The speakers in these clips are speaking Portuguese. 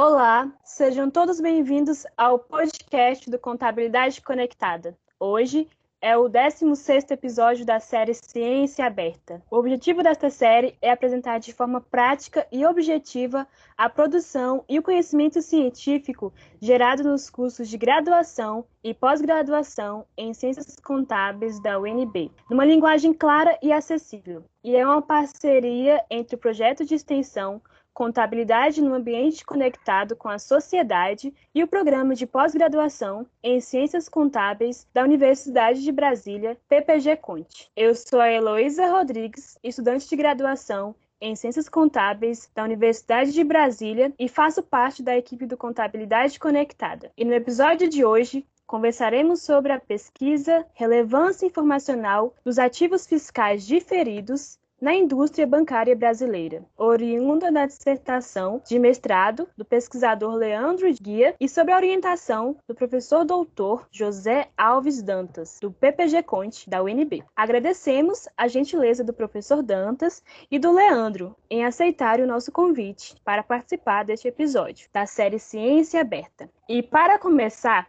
Olá, sejam todos bem-vindos ao podcast do Contabilidade Conectada. Hoje é o 16º episódio da série Ciência Aberta. O objetivo desta série é apresentar de forma prática e objetiva a produção e o conhecimento científico gerado nos cursos de graduação e pós-graduação em Ciências Contábeis da UNB, numa linguagem clara e acessível. E é uma parceria entre o projeto de extensão Contabilidade no Ambiente Conectado com a Sociedade e o Programa de Pós-Graduação em Ciências Contábeis da Universidade de Brasília, PPG Conte. Eu sou a Heloísa Rodrigues, estudante de graduação em Ciências Contábeis da Universidade de Brasília e faço parte da equipe do Contabilidade Conectada. E no episódio de hoje, conversaremos sobre a pesquisa Relevância Informacional dos Ativos Fiscais Diferidos na indústria bancária brasileira, oriunda da dissertação de mestrado do pesquisador Leandro Guia e sob a orientação do professor doutor José Alves Dantas, do PPG Conte, da UNB. Agradecemos a gentileza do professor Dantas e do Leandro em aceitar o nosso convite para participar deste episódio da série Ciência Aberta. E para começar,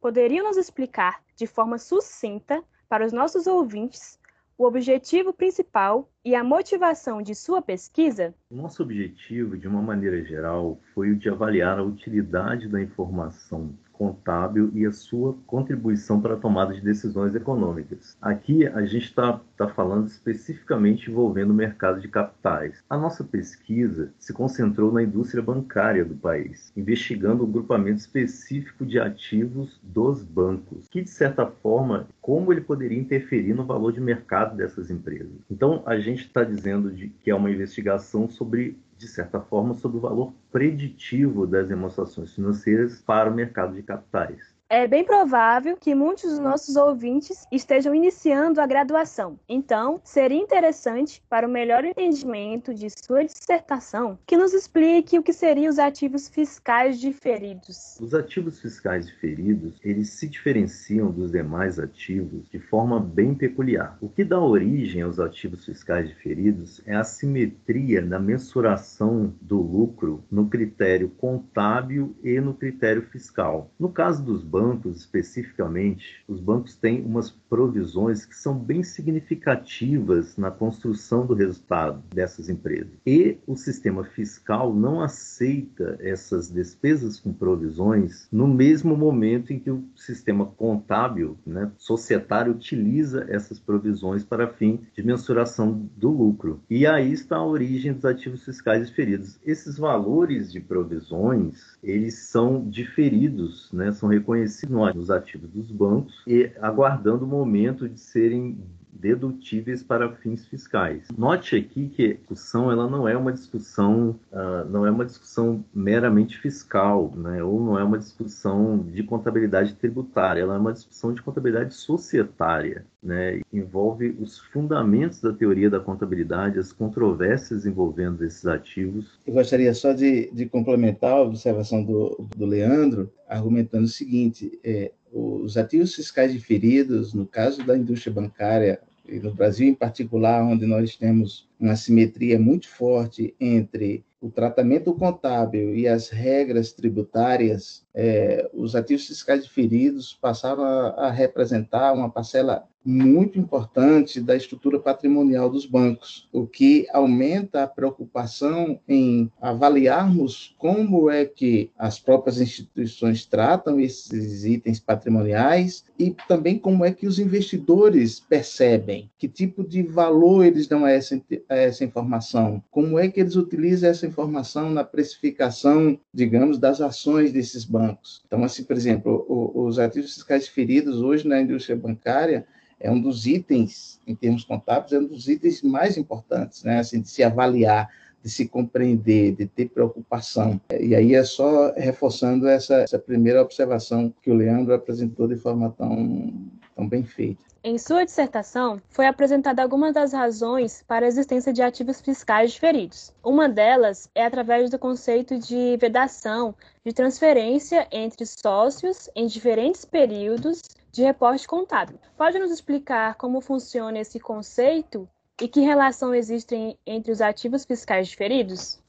poderiam nos explicar de forma sucinta para os nossos ouvintes o objetivo principal e a motivação de sua pesquisa? Nosso objetivo, de uma maneira geral, foi o de avaliar a utilidade da informação contábil e a sua contribuição para a tomada de decisões econômicas. Aqui a gente está tá falando especificamente envolvendo o mercado de capitais. A nossa pesquisa se concentrou na indústria bancária do país, investigando o grupamento específico de ativos dos bancos, que de certa forma, como ele poderia interferir no valor de mercado dessas empresas. Então a gente está dizendo de, que é uma investigação sobre de certa forma, sobre o valor preditivo das demonstrações financeiras para o mercado de capitais. É bem provável que muitos dos nossos ouvintes estejam iniciando a graduação. Então, seria interessante, para o melhor entendimento de sua dissertação, que nos explique o que seriam os ativos fiscais diferidos. Os ativos fiscais diferidos, eles se diferenciam dos demais ativos de forma bem peculiar. O que dá origem aos ativos fiscais diferidos é a simetria na mensuração do lucro no critério contábil e no critério fiscal. No caso dos bancos, bancos especificamente, os bancos têm umas provisões que são bem significativas na construção do resultado dessas empresas. E o sistema fiscal não aceita essas despesas com provisões no mesmo momento em que o sistema contábil, né, societário, utiliza essas provisões para fim de mensuração do lucro. E aí está a origem dos ativos fiscais diferidos. Esses valores de provisões, eles são diferidos, né, são reconhecidos nos ativos dos bancos e aguardando o momento de serem dedutíveis para fins fiscais. Note aqui que a discussão ela não é uma discussão uh, não é uma discussão meramente fiscal, né? ou não é uma discussão de contabilidade tributária, ela é uma discussão de contabilidade societária. Né? Envolve os fundamentos da teoria da contabilidade, as controvérsias envolvendo esses ativos. Eu gostaria só de, de complementar a observação do, do Leandro, argumentando o seguinte: é, os ativos fiscais diferidos, no caso da indústria bancária, e no Brasil em particular, onde nós temos uma simetria muito forte entre o tratamento contábil e as regras tributárias, é, os ativos fiscais diferidos passaram a, a representar uma parcela muito importante da estrutura patrimonial dos bancos, o que aumenta a preocupação em avaliarmos como é que as próprias instituições tratam esses itens patrimoniais e também como é que os investidores percebem, que tipo de valor eles dão a essa, a essa informação, como é que eles utilizam essa informação na precificação, digamos, das ações desses bancos. Então, assim, por exemplo, os ativos fiscais feridos hoje na indústria bancária é um dos itens, em termos contábeis, é um dos itens mais importantes, né? Assim, de se avaliar, de se compreender, de ter preocupação. E aí é só reforçando essa, essa primeira observação que o Leandro apresentou de forma tão, tão bem feita. Em sua dissertação, foi apresentada algumas das razões para a existência de ativos fiscais diferidos. Uma delas é através do conceito de vedação de transferência entre sócios em diferentes períodos de reporte contábil. Pode nos explicar como funciona esse conceito e que relação existe entre os ativos fiscais diferidos?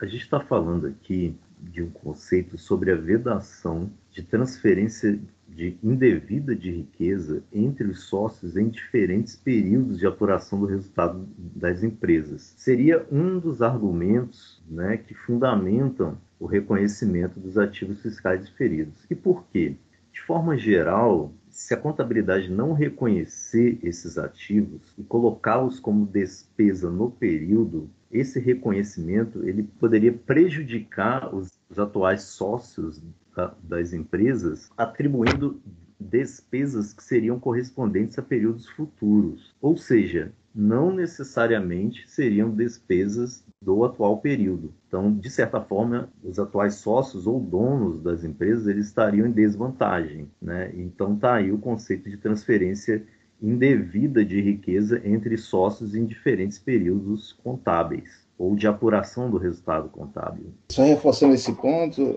A gente está falando aqui de um conceito sobre a vedação de transferência de indevida de riqueza entre os sócios em diferentes períodos de apuração do resultado das empresas. Seria um dos argumentos né, que fundamentam o reconhecimento dos ativos fiscais diferidos. E por quê? De forma geral, se a contabilidade não reconhecer esses ativos e colocá-los como despesa no período, esse reconhecimento ele poderia prejudicar os, os atuais sócios da, das empresas, atribuindo despesas que seriam correspondentes a períodos futuros. Ou seja, não necessariamente seriam despesas do atual período. Então, de certa forma, os atuais sócios ou donos das empresas eles estariam em desvantagem. Né? Então, está aí o conceito de transferência indevida de riqueza entre sócios em diferentes períodos contábeis ou de apuração do resultado contábil. Só reforçando esse ponto,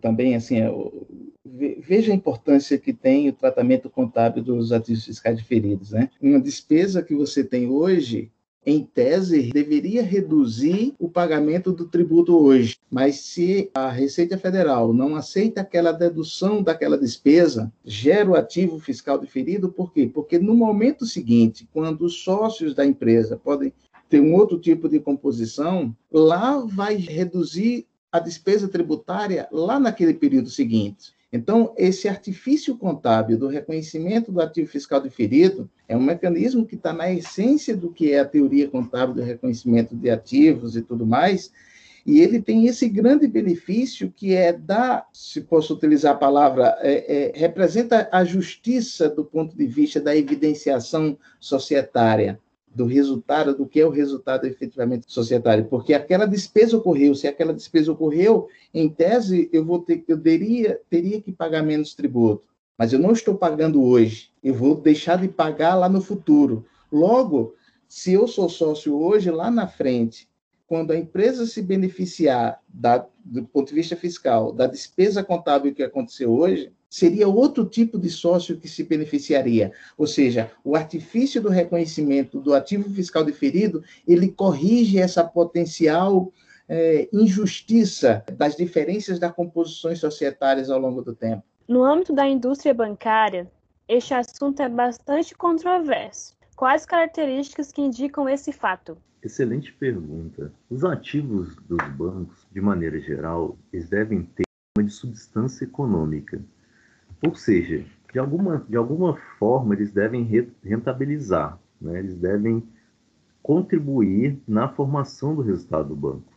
também assim, é, veja a importância que tem o tratamento contábil dos ativos fiscais diferidos, né? Uma despesa que você tem hoje em tese, deveria reduzir o pagamento do tributo hoje. Mas se a Receita Federal não aceita aquela dedução daquela despesa, gera o ativo fiscal diferido, por quê? Porque no momento seguinte, quando os sócios da empresa podem ter um outro tipo de composição, lá vai reduzir a despesa tributária lá naquele período seguinte. Então, esse artifício contábil do reconhecimento do ativo fiscal diferido é um mecanismo que está na essência do que é a teoria contábil do reconhecimento de ativos e tudo mais, e ele tem esse grande benefício que é da, se posso utilizar a palavra, é, é, representa a justiça do ponto de vista da evidenciação societária do resultado, do que é o resultado efetivamente societário, porque aquela despesa ocorreu, se aquela despesa ocorreu, em tese eu vou ter, eu teria, teria que pagar menos tributo, mas eu não estou pagando hoje, eu vou deixar de pagar lá no futuro. Logo, se eu sou sócio hoje, lá na frente, quando a empresa se beneficiar da, do ponto de vista fiscal da despesa contábil que aconteceu hoje, seria outro tipo de sócio que se beneficiaria. Ou seja, o artifício do reconhecimento do ativo fiscal diferido, ele corrige essa potencial é, injustiça das diferenças das composições societárias ao longo do tempo. No âmbito da indústria bancária, este assunto é bastante controverso. Quais características que indicam esse fato? Excelente pergunta. Os ativos dos bancos, de maneira geral, eles devem ter uma de substância econômica, ou seja, de alguma, de alguma forma eles devem rentabilizar, né? eles devem contribuir na formação do resultado do banco.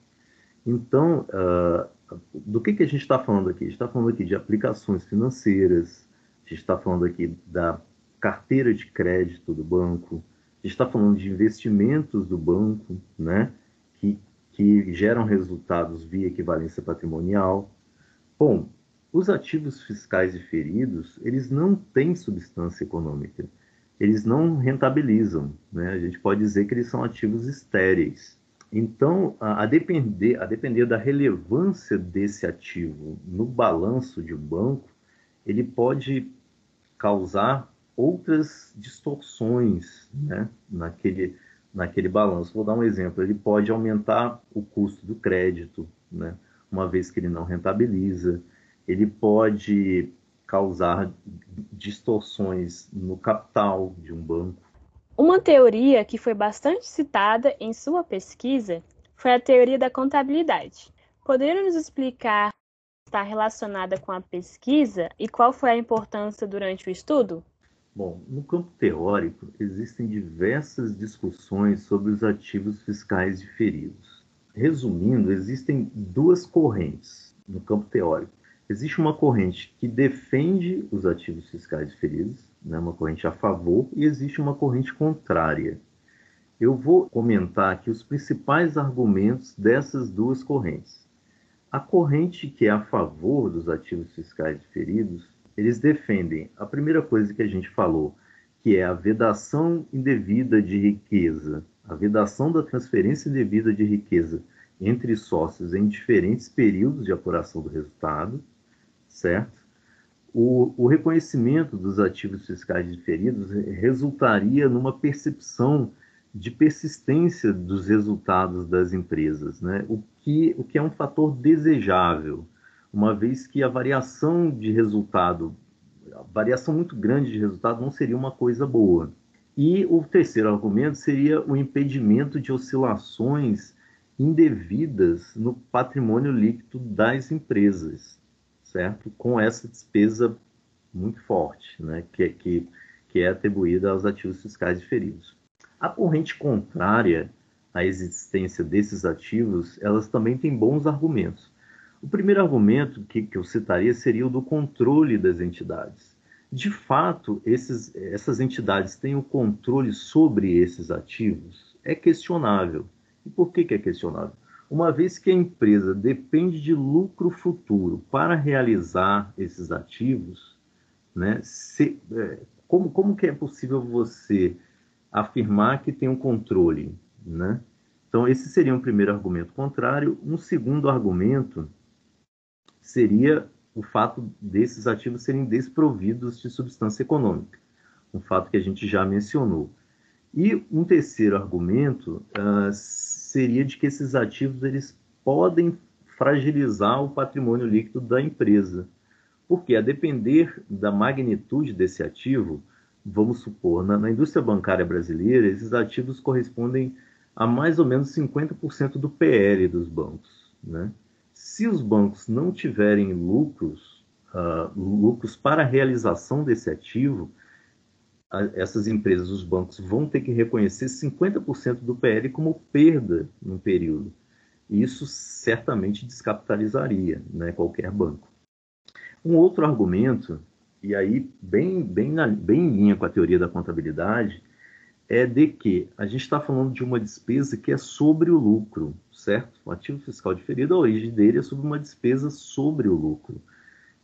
Então, uh, do que, que a gente está falando aqui? A gente está falando aqui de aplicações financeiras, a gente está falando aqui da carteira de crédito do banco, a gente está falando de investimentos do banco, né? que, que geram resultados via equivalência patrimonial. Bom, os ativos fiscais diferidos, eles não têm substância econômica. Eles não rentabilizam. Né? A gente pode dizer que eles são ativos estéreis. Então, a, a, depender, a depender da relevância desse ativo no balanço de um banco, ele pode causar outras distorções né? naquele, naquele balanço. Vou dar um exemplo: ele pode aumentar o custo do crédito, né? uma vez que ele não rentabiliza ele pode causar distorções no capital de um banco. Uma teoria que foi bastante citada em sua pesquisa foi a teoria da contabilidade. Poderia nos explicar está relacionada com a pesquisa e qual foi a importância durante o estudo? Bom, no campo teórico, existem diversas discussões sobre os ativos fiscais diferidos. Resumindo, existem duas correntes no campo teórico. Existe uma corrente que defende os ativos fiscais diferidos, né, uma corrente a favor, e existe uma corrente contrária. Eu vou comentar aqui os principais argumentos dessas duas correntes. A corrente que é a favor dos ativos fiscais diferidos, eles defendem a primeira coisa que a gente falou, que é a vedação indevida de riqueza, a vedação da transferência indevida de riqueza entre sócios em diferentes períodos de apuração do resultado certo? O, o, reconhecimento dos ativos fiscais diferidos resultaria numa percepção de persistência dos resultados das empresas. Né? O, que, o que é um fator desejável, uma vez que a variação de resultado, a variação muito grande de resultado não seria uma coisa boa. E o terceiro argumento seria o impedimento de oscilações indevidas no patrimônio líquido das empresas, certo? Com essa despesa muito forte, né? que, que, que é atribuída aos ativos fiscais diferidos. A corrente contrária à existência desses ativos, elas também têm bons argumentos. O primeiro argumento que, que eu citaria seria o do controle das entidades. De fato, esses, essas entidades têm o controle sobre esses ativos? É questionável. E por que, que é questionável? Uma vez que a empresa depende de lucro futuro para realizar esses ativos, né, se, é, como, como que é possível você afirmar que tem um controle? Né? Então, esse seria um primeiro argumento contrário. Um segundo argumento seria o fato desses ativos serem desprovidos de substância econômica, um fato que a gente já mencionou. E um terceiro argumento uh, seria de que esses ativos eles podem fragilizar o patrimônio líquido da empresa, porque a depender da magnitude desse ativo, vamos supor, na, na indústria bancária brasileira, esses ativos correspondem a mais ou menos 50% do PL dos bancos. Né? Se os bancos não tiverem lucros, uh, lucros para a realização desse ativo, essas empresas, os bancos, vão ter que reconhecer 50% do PL como perda no período. Isso certamente descapitalizaria né, qualquer banco. Um outro argumento, e aí bem, bem, na, bem em linha com a teoria da contabilidade, é de que a gente está falando de uma despesa que é sobre o lucro, certo? O ativo fiscal diferido, a origem dele é sobre uma despesa sobre o lucro.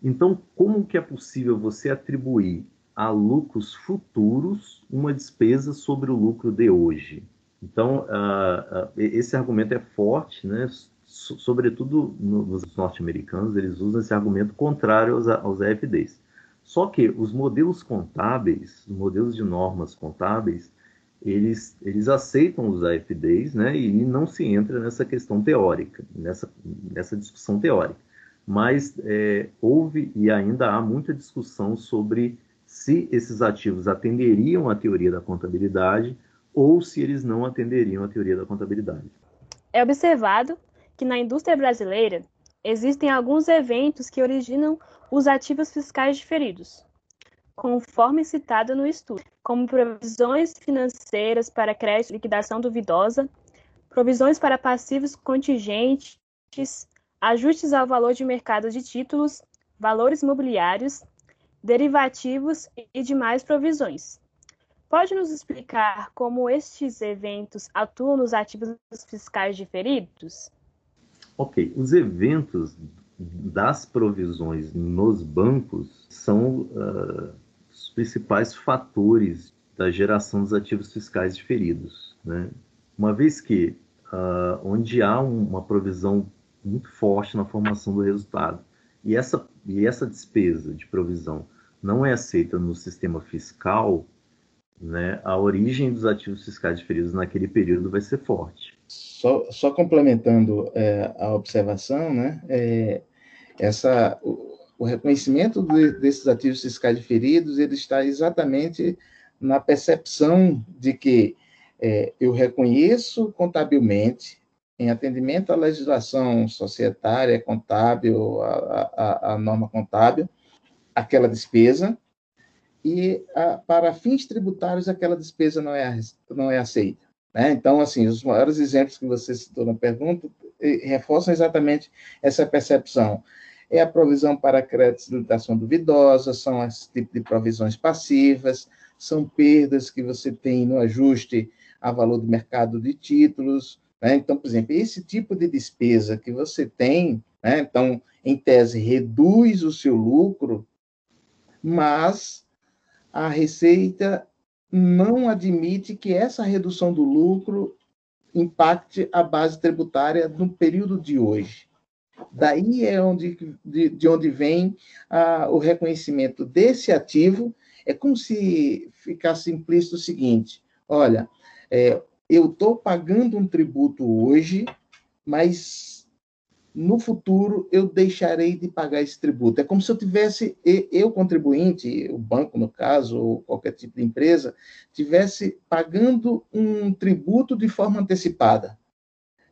Então, como que é possível você atribuir a lucros futuros uma despesa sobre o lucro de hoje. Então, uh, uh, esse argumento é forte, né? sobretudo nos norte-americanos, eles usam esse argumento contrário aos, aos AFDs. Só que os modelos contábeis, os modelos de normas contábeis, eles, eles aceitam os AFDs né? e não se entra nessa questão teórica, nessa, nessa discussão teórica. Mas é, houve e ainda há muita discussão sobre se esses ativos atenderiam à teoria da contabilidade ou se eles não atenderiam à teoria da contabilidade. É observado que na indústria brasileira existem alguns eventos que originam os ativos fiscais diferidos, conforme citado no estudo, como provisões financeiras para crédito e liquidação duvidosa, provisões para passivos contingentes, ajustes ao valor de mercado de títulos, valores imobiliários, derivativos e demais provisões. Pode nos explicar como estes eventos atuam nos ativos fiscais diferidos? Ok, os eventos das provisões nos bancos são uh, os principais fatores da geração dos ativos fiscais diferidos. Né? Uma vez que, uh, onde há uma provisão muito forte na formação do resultado, e essa, e essa despesa de provisão não é aceita no sistema fiscal, né, a origem dos ativos fiscais diferidos naquele período vai ser forte. Só, só complementando é, a observação, né, é, essa, o, o reconhecimento de, desses ativos fiscais diferidos ele está exatamente na percepção de que é, eu reconheço contabilmente, em atendimento à legislação societária, contábil, à, norma contábil, aquela despesa e a, para fins tributários aquela despesa não é, não é aceita. Né? Então, assim, os maiores exemplos que você citou na pergunta reforçam exatamente essa percepção. É a provisão para créditos de limitação duvidosa, são esse tipo de provisões passivas, são perdas que você tem no ajuste a valor do mercado de títulos. Né? Então, por exemplo, esse tipo de despesa que você tem, né? então, em tese, reduz o seu lucro, mas a Receita não admite que essa redução do lucro impacte a base tributária no período de hoje. Daí é onde, de, de onde vem ah, o reconhecimento desse ativo. É como se ficasse implícito o seguinte: olha, é, eu estou pagando um tributo hoje, mas no futuro eu deixarei de pagar esse tributo. É como se eu tivesse, eu contribuinte, o banco no caso, ou qualquer tipo de empresa, tivesse pagando um tributo de forma antecipada.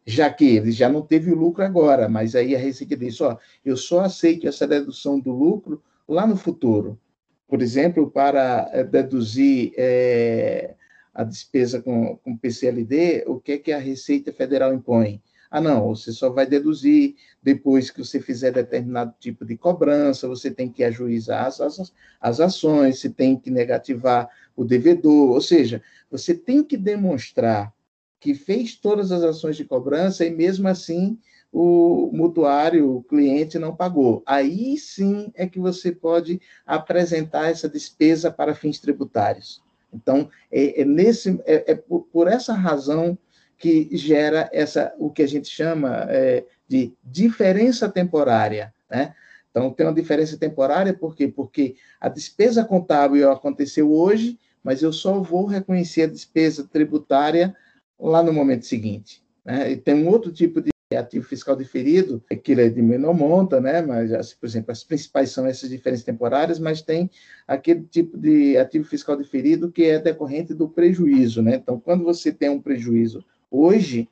Já que ele já não teve o lucro agora, mas aí a Receita diz, ó, eu só aceito essa dedução do lucro lá no futuro. Por exemplo, para eh, deduzir é, a despesa com, com PCLD, o que é que a Receita Federal impõe? Ah, não, você só vai deduzir depois que você fizer determinado tipo de cobrança, você tem que ajuizar as, as, as ações, você tem que negativar o devedor, ou seja, você tem que demonstrar que fez todas as ações de cobrança e mesmo assim o mutuário, o cliente não pagou. Aí sim é que você pode apresentar essa despesa para fins tributários. Então, é, é nesse, é, é por, por, essa razão que gera essa, o que a gente chama é, de diferença temporária, né? Então, tem uma diferença temporária, por quê? Porque a despesa contábil aconteceu hoje, mas eu só vou reconhecer a despesa tributária lá no momento seguinte. Né? E tem um outro tipo de ativo fiscal diferido, ele é de menor monta, né? Mas, por exemplo, as principais são essas diferenças temporárias, mas tem aquele tipo de ativo fiscal diferido que é decorrente do prejuízo, né? Então, quando você tem um prejuízo hoje,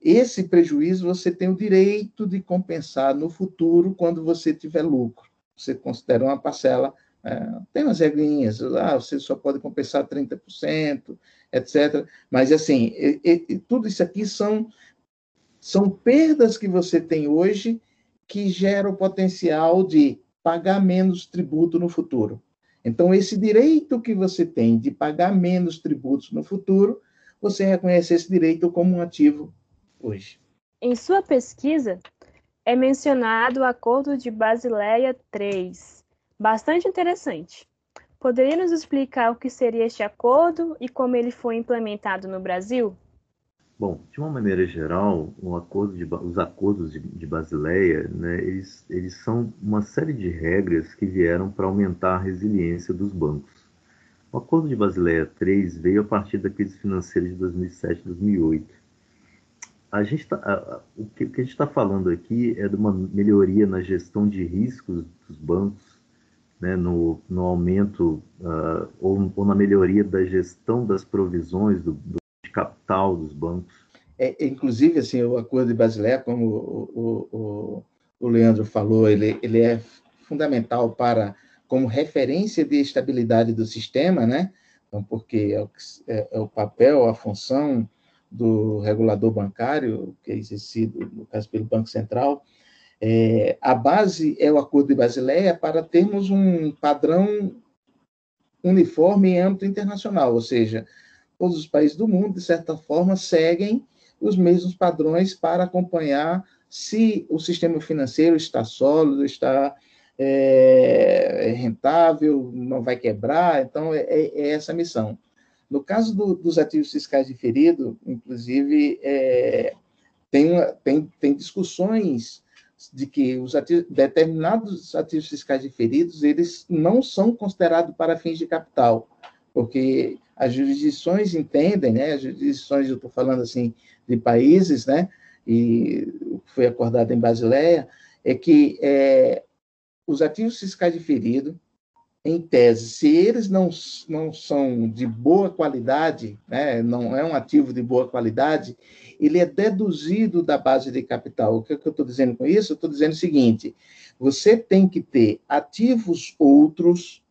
esse prejuízo você tem o direito de compensar no futuro quando você tiver lucro. Você considera uma parcela, é, tem umas regrinhas, ah, você só pode compensar 30%, etc. Mas, assim, e, e, tudo isso aqui são são perdas que você tem hoje que geram o potencial de pagar menos tributo no futuro. Então, esse direito que você tem de pagar menos tributos no futuro, você reconhece esse direito como um ativo hoje. Em sua pesquisa, é mencionado o Acordo de Basileia III, bastante interessante. Poderia nos explicar o que seria este acordo e como ele foi implementado no Brasil? Bom, de uma maneira geral, acordo de, os acordos de, de Basileia, né, eles, eles são uma série de regras que vieram para aumentar a resiliência dos bancos. O acordo de Basileia III veio a partir da crise financeira de 2007 2008. A gente tá, o, que, o que a gente está falando aqui é de uma melhoria na gestão de riscos dos bancos, né, no, no aumento uh, ou, ou, na melhoria da gestão das provisões do, do capital dos bancos. É, inclusive, assim, o acordo de Basileia, como o, o, o Leandro falou, ele, ele é fundamental para como referência de estabilidade do sistema, né? Então, porque é o, é, é o papel, a função do regulador bancário, que é exercido, no caso, pelo Banco Central, é, a base é o Acordo de Basileia para termos um padrão uniforme em âmbito internacional, ou seja, todos os países do mundo, de certa forma, seguem os mesmos padrões para acompanhar se o sistema financeiro está sólido, está é, rentável, não vai quebrar. Então, é, é, é essa a missão. No caso do, dos ativos fiscais diferidos, inclusive, é, tem, uma, tem, tem discussões de que os ativos, determinados ativos fiscais diferidos eles não são considerados para fins de capital, porque as jurisdições entendem, né, as jurisdições, eu estou falando assim, de países, né, e foi acordado em Basileia, é que é, os ativos fiscais diferidos, em tese, se eles não, não são de boa qualidade, né, não é um ativo de boa qualidade, ele é deduzido da base de capital. O que, é que eu estou dizendo com isso? Eu estou dizendo o seguinte: você tem que ter ativos outros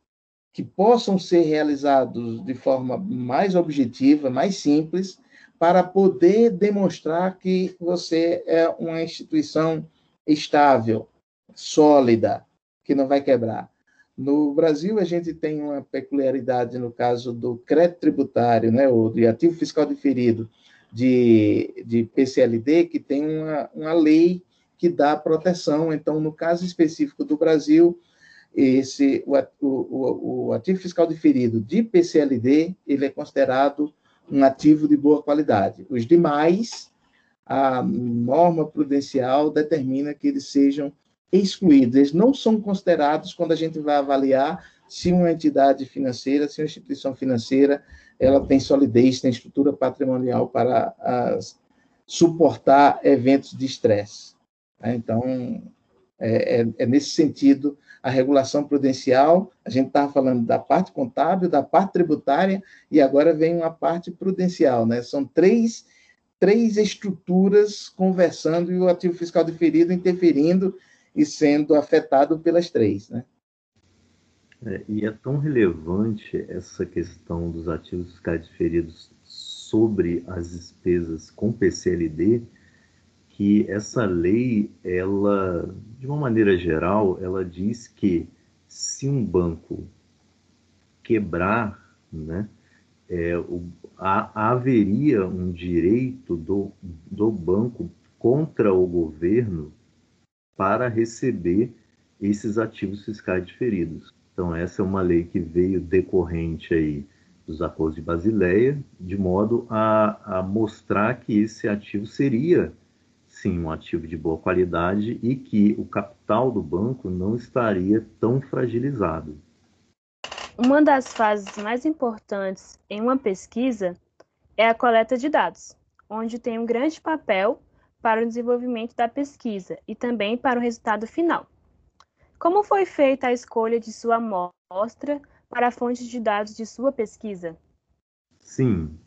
que possam ser realizados de forma mais objetiva, mais simples, para poder demonstrar que você é uma instituição estável, sólida, que não vai quebrar. No Brasil, a gente tem uma peculiaridade no caso do crédito tributário, né, ou de ativo fiscal diferido de, de PCLD, que tem uma, uma lei que dá proteção. Então, no caso específico do Brasil, esse o, o, o ativo fiscal diferido de PCLD ele é considerado um ativo de boa qualidade. Os demais, a norma prudencial determina que eles sejam excluídos. Eles não são considerados quando a gente vai avaliar se uma entidade financeira, se uma instituição financeira, ela tem solidez, tem estrutura patrimonial para as, suportar eventos de estresse. Né? Então, é, é, é, nesse sentido a regulação prudencial. A gente estava falando da parte contábil, da parte tributária, e agora vem uma parte prudencial. Né? São três, três estruturas conversando e o ativo fiscal diferido interferindo e sendo afetado pelas três. Né? É, e é tão relevante essa questão dos ativos fiscais diferidos sobre as despesas com PCLD que essa lei, ela, de uma maneira geral, ela diz que se um banco quebrar, né, é, o, a, haveria um direito do, do banco contra o governo para receber esses ativos fiscais diferidos. Então, essa é uma lei que veio decorrente aí dos acordos de Basileia, de modo a, a mostrar que esse ativo seria sim um ativo de boa qualidade e que o capital do banco não estaria tão fragilizado. Uma das fases mais importantes em uma pesquisa é a coleta de dados, onde tem um grande papel para o desenvolvimento da pesquisa e também para o resultado final. Como foi feita a escolha de sua amostra para a fonte de dados de sua pesquisa? Sim,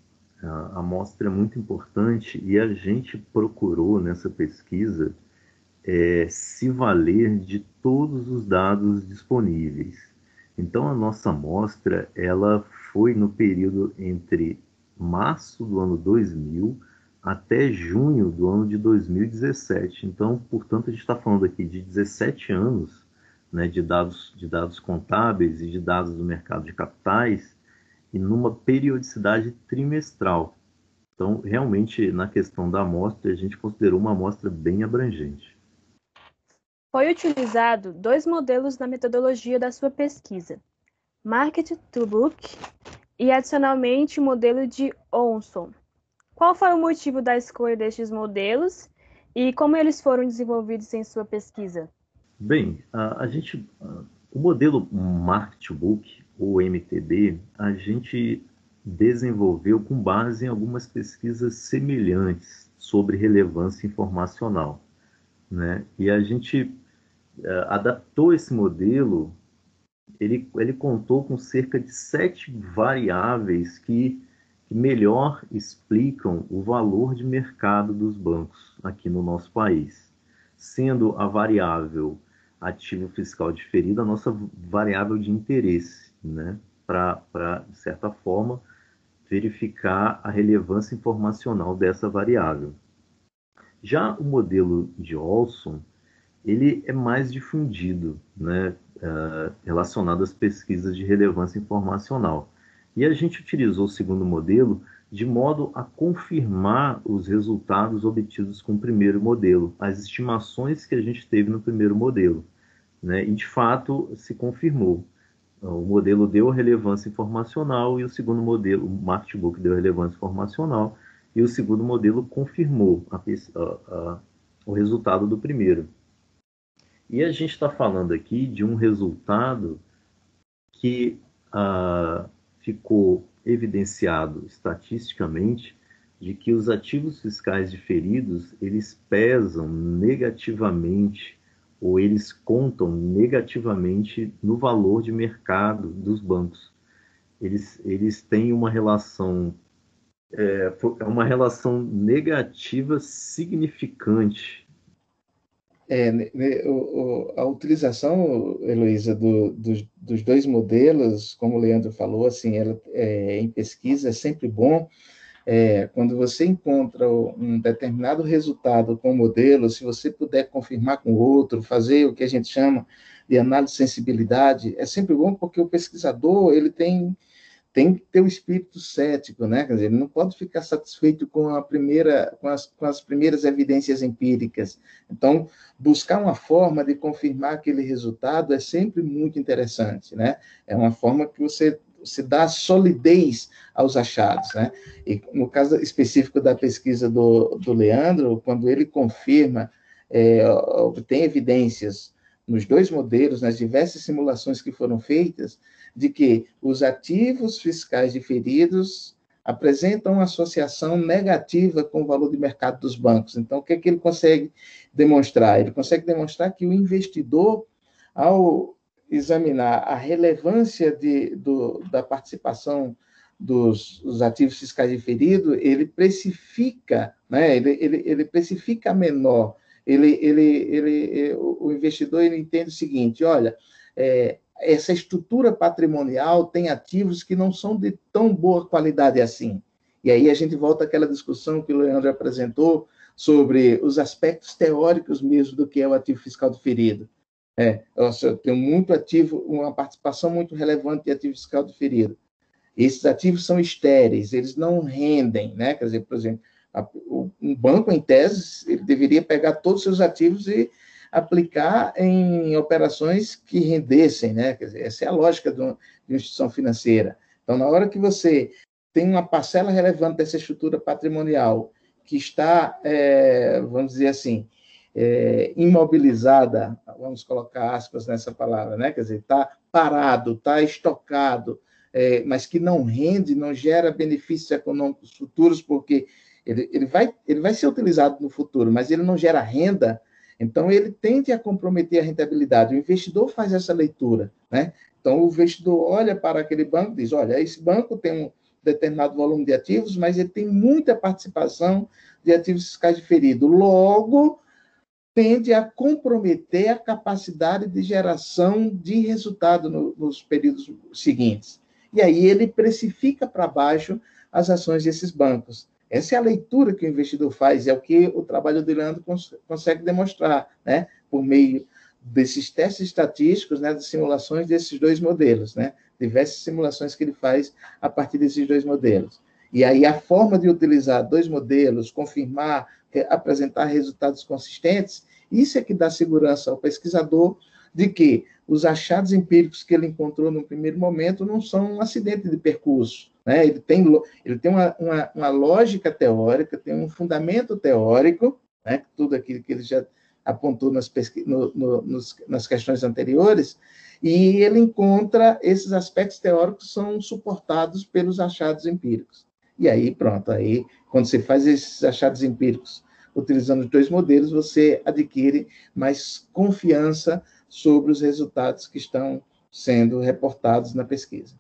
a amostra é muito importante e a gente procurou nessa pesquisa é, se valer de todos os dados disponíveis. Então a nossa amostra ela foi no período entre março do ano 2000 até junho do ano de 2017. Então, portanto, a gente está falando aqui de 17 anos né, de, dados, de dados contábeis e de dados do mercado de capitais e numa periodicidade trimestral. Então, realmente, na questão da amostra, a gente considerou uma amostra bem abrangente. Foi utilizado dois modelos na metodologia da sua pesquisa, Market to Book e, adicionalmente, o modelo de Onson. Qual foi o motivo da escolha destes modelos e como eles foram desenvolvidos em sua pesquisa? Bem, a, a gente, a, o modelo Market to Book o MTB, a gente desenvolveu com base em algumas pesquisas semelhantes sobre relevância informacional. Né? E a gente uh, adaptou esse modelo, ele, ele contou com cerca de sete variáveis que, que melhor explicam o valor de mercado dos bancos aqui no nosso país, sendo a variável ativo fiscal diferido a nossa variável de interesse né, para, de certa forma, verificar a relevância informacional dessa variável. Já o modelo de Olson, ele é mais difundido, né, uh, relacionado às pesquisas de relevância informacional. E a gente utilizou o segundo modelo de modo a confirmar os resultados obtidos com o primeiro modelo, as estimações que a gente teve no primeiro modelo. Né, e de fato se confirmou. O modelo deu relevância informacional e o segundo modelo, o Marketbook, deu relevância informacional e o segundo modelo confirmou a, a, a, o resultado do primeiro. E a gente está falando aqui de um resultado que ah, ficou evidenciado estatisticamente de que os ativos fiscais diferidos eles pesam negativamente ou eles contam negativamente no valor de mercado dos bancos. Eles, eles têm uma relação é, é uma relação negativa significante. É, a utilização, Heloísa, do, do, dos dois modelos, como o Leandro falou, assim, ela, é, em pesquisa é sempre bom, é, quando você encontra um determinado resultado com o modelo, se você puder confirmar com outro, fazer o que a gente chama de análise de sensibilidade, é sempre bom porque o pesquisador ele tem tem que ter o espírito cético, né? Quer dizer, ele não pode ficar satisfeito com a primeira, com as, com as primeiras evidências empíricas. Então, buscar uma forma de confirmar aquele resultado é sempre muito interessante, né? É uma forma que você se dá solidez aos achados, né? E no caso específico da pesquisa do, do Leandro, quando ele confirma, é, obtém evidências nos dois modelos, nas diversas simulações que foram feitas, de que os ativos fiscais diferidos apresentam uma associação negativa com o valor de mercado dos bancos. Então, o que, é que ele consegue demonstrar? Ele consegue demonstrar que o investidor, ao examinar a relevância de, do, da participação dos, dos, ativos fiscais diferidos, ele precifica, né? ele, ele, ele precifica menor. Ele, ele, ele, o investidor ele entende o seguinte: olha, é, essa estrutura patrimonial tem ativos que não são de tão boa qualidade assim. E aí a gente volta àquela discussão que o Leandro apresentou sobre os aspectos teóricos mesmo do que é o ativo fiscal diferido. É, eu tenho muito ativo, uma participação muito relevante de ativo fiscal diferido. Esses ativos são estéreis, eles não rendem, né? Quer dizer, por exemplo, um banco, em tese, ele deveria pegar todos os seus ativos e aplicar em operações que rendessem, né? Quer dizer, essa é a lógica de uma, instituição financeira. Então, na hora que você tem uma parcela relevante dessa estrutura patrimonial que está, é, vamos dizer assim, é, imobilizada, vamos colocar aspas nessa palavra, né? Quer dizer, está parado, está estocado, é, mas que não rende, não gera benefícios econômicos futuros, porque ele, ele, vai, ele vai ser utilizado no futuro, mas ele não gera renda, então, ele tende a comprometer a rentabilidade. O investidor faz essa leitura, né? Então, o investidor olha para aquele banco e diz: olha, esse banco tem um determinado volume de ativos, mas ele tem muita participação de ativos fiscais diferidos. Logo, tende a comprometer a capacidade de geração de resultado no, nos períodos seguintes. E aí ele precifica para baixo as ações desses bancos. Essa é a leitura que o investidor faz, é o que o trabalho do Leandro cons consegue demonstrar, né? por meio desses testes estatísticos, né, das simulações desses dois modelos, né? diversas simulações que ele faz a partir desses dois modelos. E aí a forma de utilizar dois modelos, confirmar, apresentar resultados consistentes, isso é que dá segurança ao pesquisador de que os achados empíricos que ele encontrou no primeiro momento não são um acidente de percurso, né? Ele tem, ele tem uma, uma, uma lógica teórica, tem um fundamento teórico, né? tudo aquilo que ele já apontou nas, no, no, nos, nas questões anteriores, e ele encontra esses aspectos teóricos são suportados pelos achados empíricos. E aí, pronto, aí, quando você faz esses achados empíricos utilizando dois modelos, você adquire mais confiança sobre os resultados que estão sendo reportados na pesquisa.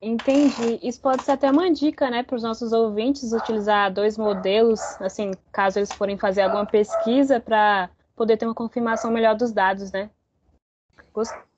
Entendi. Isso pode ser até uma dica, né, para os nossos ouvintes utilizar dois modelos, assim, caso eles forem fazer alguma pesquisa para poder ter uma confirmação melhor dos dados, né? Gostei.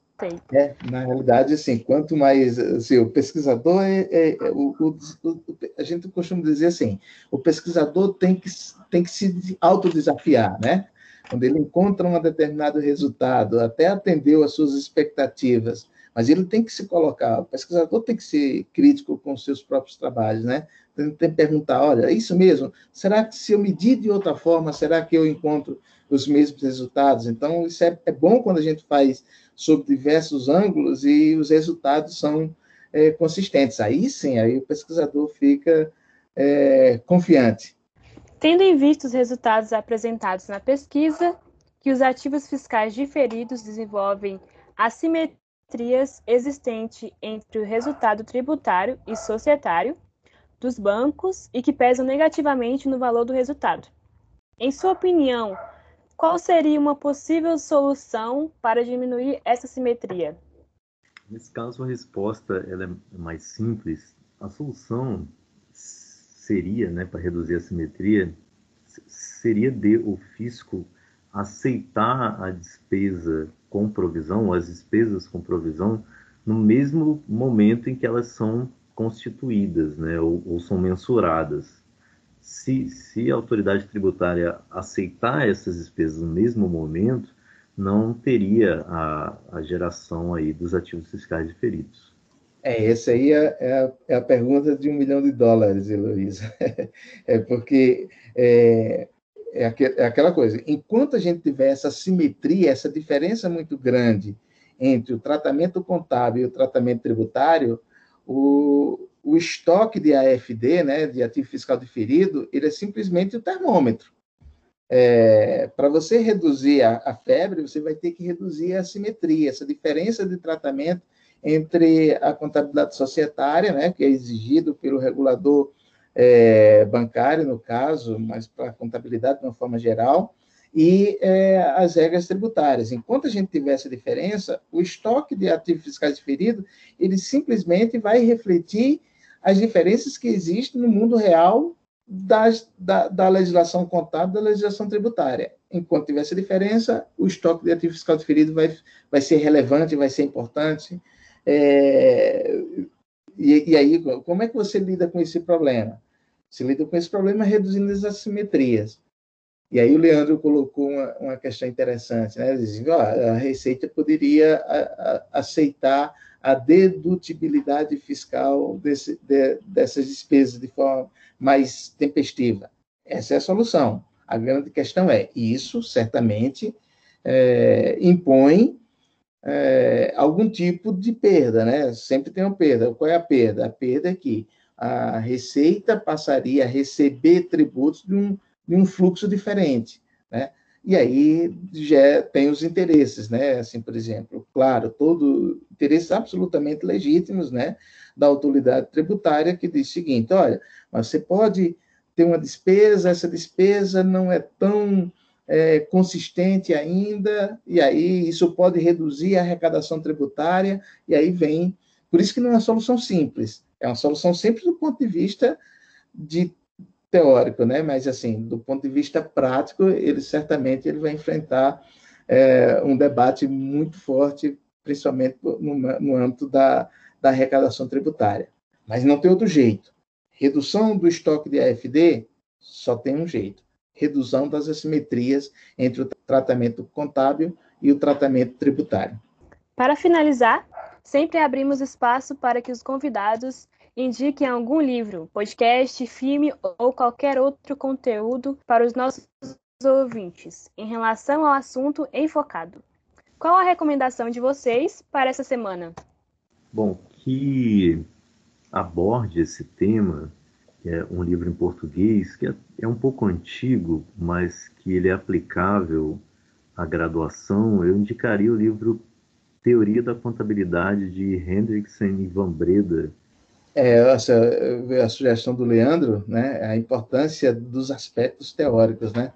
É, na realidade, assim, quanto mais assim, o pesquisador é, é, é o, o, o, a gente costuma dizer assim, o pesquisador tem que tem que se autodesafiar, né? Quando ele encontra um determinado resultado, até atendeu às suas expectativas, mas ele tem que se colocar, o pesquisador tem que ser crítico com os seus próprios trabalhos, né? Perguntar, olha, é isso mesmo? Será que se eu medir de outra forma, será que eu encontro os mesmos resultados? Então, isso é, é bom quando a gente faz sob diversos ângulos e os resultados são é, consistentes. Aí sim, aí o pesquisador fica é, confiante. Tendo em vista os resultados apresentados na pesquisa, que os ativos fiscais diferidos desenvolvem assimetria assimetrias existentes entre o resultado tributário e societário dos bancos e que pesam negativamente no valor do resultado. Em sua opinião, qual seria uma possível solução para diminuir essa simetria? Nesse caso, a resposta é mais simples. A solução seria, né, para reduzir a simetria, seria de o fisco aceitar a despesa com provisão, as despesas com provisão, no mesmo momento em que elas são constituídas, né, ou, ou são mensuradas. Se, se a autoridade tributária aceitar essas despesas no mesmo momento, não teria a, a geração aí dos ativos fiscais diferidos. É, essa aí é, é, a, é a pergunta de um milhão de dólares, Heloísa. É porque é, é, é aquela coisa. Enquanto a gente tiver essa simetria, essa diferença muito grande entre o tratamento contábil e o tratamento tributário, o, o estoque de AFD, né, de ativo fiscal diferido, ele é simplesmente o termômetro. É, Para você reduzir a, a, febre, você vai ter que reduzir a simetria, essa diferença de tratamento entre a contabilidade societária, né, que é exigido pelo regulador é, bancário, no caso, mas para a contabilidade de uma forma geral, e é, as regras tributárias. Enquanto a gente tiver essa diferença, o estoque de ativos fiscais diferidos, ele simplesmente vai refletir as diferenças que existem no mundo real das, da, da, legislação contábil da legislação tributária. Enquanto tiver essa diferença, o estoque de ativo fiscal diferido vai, vai ser relevante, vai ser importante. É, e, e, aí, como é que você lida com esse problema? Você lida com esse problema reduzindo as assimetrias. E aí o Leandro colocou uma, uma questão interessante, né? Dizendo, ó, a Receita poderia a, a, aceitar a dedutibilidade fiscal desse, de, dessas despesas de forma mais tempestiva. Essa é a solução. A grande questão é, isso certamente é, impõe é, algum tipo de perda, né? Sempre tem uma perda. Qual é a perda? A perda é que a Receita passaria a receber tributos de um, de um fluxo diferente, né? E aí já tem os interesses, né? Assim, por exemplo, claro, todo interesses absolutamente legítimos, né? Da autoridade tributária que diz o seguinte: olha, mas você pode ter uma despesa, essa despesa não é tão é, consistente ainda, e aí isso pode reduzir a arrecadação tributária, e aí vem. Por isso que não é uma solução simples, é uma solução simples do ponto de vista de teórico, né? Mas assim, do ponto de vista prático, ele certamente ele vai enfrentar é, um debate muito forte, principalmente no, no âmbito da, da arrecadação tributária. Mas não tem outro jeito. Redução do estoque de AFD só tem um jeito: redução das assimetrias entre o tratamento contábil e o tratamento tributário. Para finalizar, sempre abrimos espaço para que os convidados indiquem algum livro, podcast, filme ou qualquer outro conteúdo para os nossos ouvintes em relação ao assunto enfocado. Qual a recomendação de vocês para essa semana? Bom, que aborde esse tema, é um livro em português que é, é um pouco antigo, mas que ele é aplicável à graduação, eu indicaria o livro Teoria da Contabilidade de Hendrickson e Van Breda, é, essa, a sugestão do Leandro, né, a importância dos aspectos teóricos, né?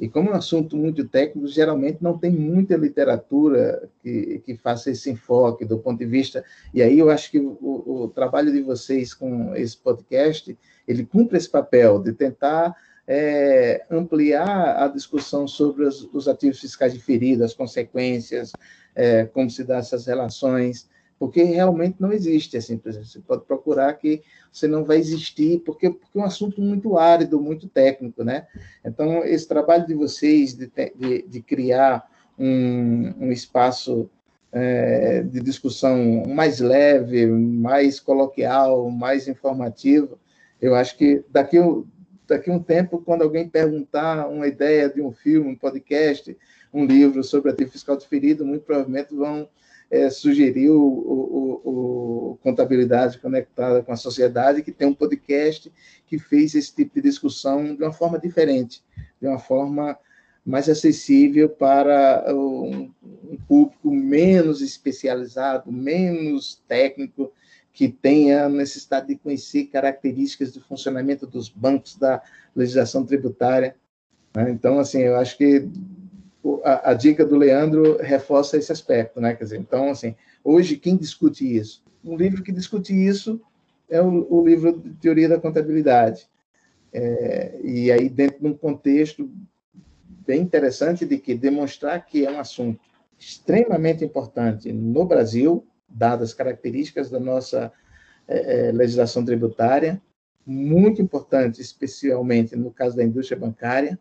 E como é um assunto muito técnico, geralmente não tem muita literatura que, que faça esse enfoque do ponto de vista. E aí eu acho que o, o trabalho de vocês com esse podcast, ele cumpre esse papel de tentar é, ampliar a discussão sobre os, os ativos fiscais diferidos, as consequências, é, como se dá essas relações, porque realmente não existe, assim, por exemplo, você pode procurar que você não vai existir, porque, porque é um assunto muito árido, muito técnico, né? Então, esse trabalho de vocês de, de, de criar um, um espaço é, de discussão mais leve, mais coloquial, mais informativo, eu acho que daqui, daqui a um tempo, quando alguém perguntar uma ideia de um filme, um podcast, um livro sobre ativo fiscal diferido, muito provavelmente vão é, sugeriu o, o, o, Contabilidade Conectada com a Sociedade, que tem um podcast que fez esse tipo de discussão de uma forma diferente, de uma forma mais acessível para um, um público menos especializado, menos técnico, que tenha necessidade de conhecer características do funcionamento dos bancos, da legislação tributária. Né? Então, assim, eu acho que a, a, dica do Leandro reforça esse aspecto, né? Quer dizer, então, assim, hoje quem discute isso? Um livro que discute isso é o, o livro de Teoria da Contabilidade. É, e aí, dentro de um contexto bem interessante de que demonstrar que é um assunto extremamente importante no Brasil, dadas as características da nossa é, é legislação tributária, muito importante, especialmente no caso da indústria bancária,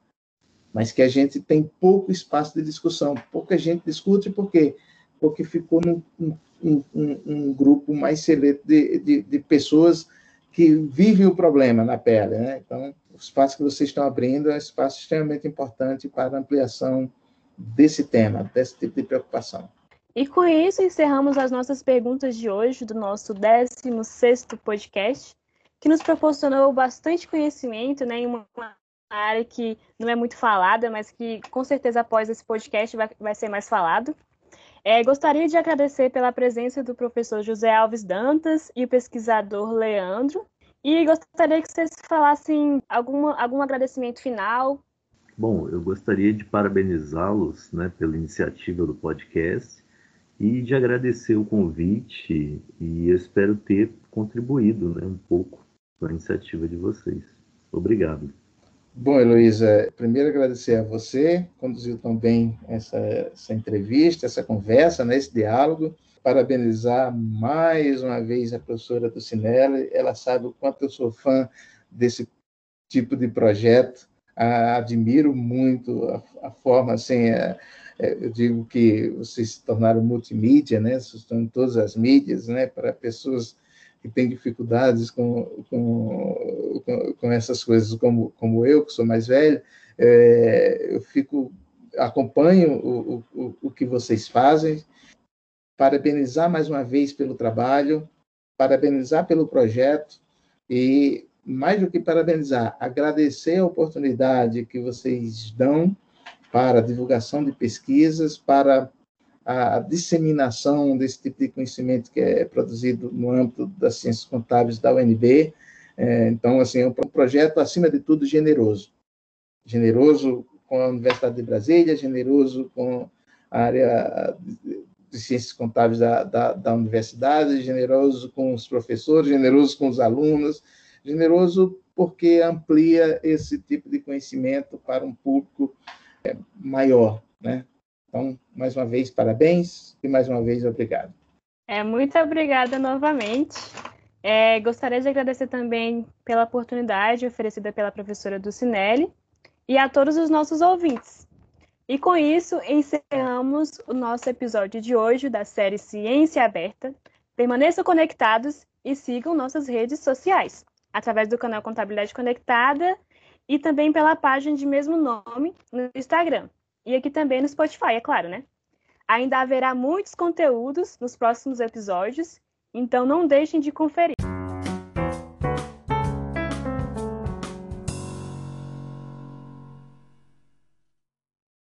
mas que a gente tem pouco espaço de discussão. Pouca gente discute por quê? Porque ficou num, um, um, um grupo mais seleto de, de, de, pessoas que vivem o problema na pele. Né? Então, o espaço que vocês estão abrindo é um espaço extremamente importante para a ampliação desse tema, desse tipo de preocupação. E com isso, encerramos as nossas perguntas de hoje do nosso 16º podcast, que nos proporcionou bastante conhecimento né, em uma área que não é muito falada, mas que com certeza após esse podcast vai, vai ser mais falado. É, gostaria de agradecer pela presença do professor José Alves Dantas e o pesquisador Leandro. E gostaria que vocês falassem alguma, algum agradecimento final. Bom, eu gostaria de parabenizá-los né, pela iniciativa do podcast e de agradecer o convite e espero ter contribuído né, um pouco com a iniciativa de vocês. Obrigado. Bom, Heloísa, primeiro agradecer a você, conduziu tão bem essa, essa entrevista, essa conversa, né, esse diálogo. Parabenizar mais uma vez a professora do ela sabe o quanto eu sou fã desse tipo de projeto, admiro muito a, a forma, assim, a, é, eu digo que vocês se tornaram multimídia, né? Vocês estão em todas as mídias, né? Para pessoas que têm dificuldades com, com, com, essas coisas, como, como eu, que sou mais velho, é, eu fico acompanho o, o, o que vocês fazem, parabenizar mais uma vez pelo trabalho, parabenizar pelo projeto e, mais do que parabenizar, agradecer a oportunidade que vocês dão para divulgação de pesquisas, para a disseminação desse tipo de conhecimento que é produzido no âmbito das ciências contábeis da UNB. É, então, assim, é um projeto, acima de tudo, generoso. Generoso com a Universidade de Brasília, generoso com a área de ciências contábeis da, da, da universidade, generoso com os professores, generoso com os alunos, generoso porque amplia esse tipo de conhecimento para um público é, maior, né? Então, mais uma vez, parabéns e mais uma vez, obrigado. É, muito obrigada novamente. É, gostaria de agradecer também pela oportunidade oferecida pela professora Dulcinelli e a todos os nossos ouvintes. E com isso, encerramos o nosso episódio de hoje da série Ciência Aberta. Permaneçam conectados e sigam nossas redes sociais, através do canal Contabilidade Conectada e também pela página de mesmo nome no Instagram. E aqui também no Spotify, é claro, né? Ainda haverá muitos conteúdos nos próximos episódios, então não deixem de conferir.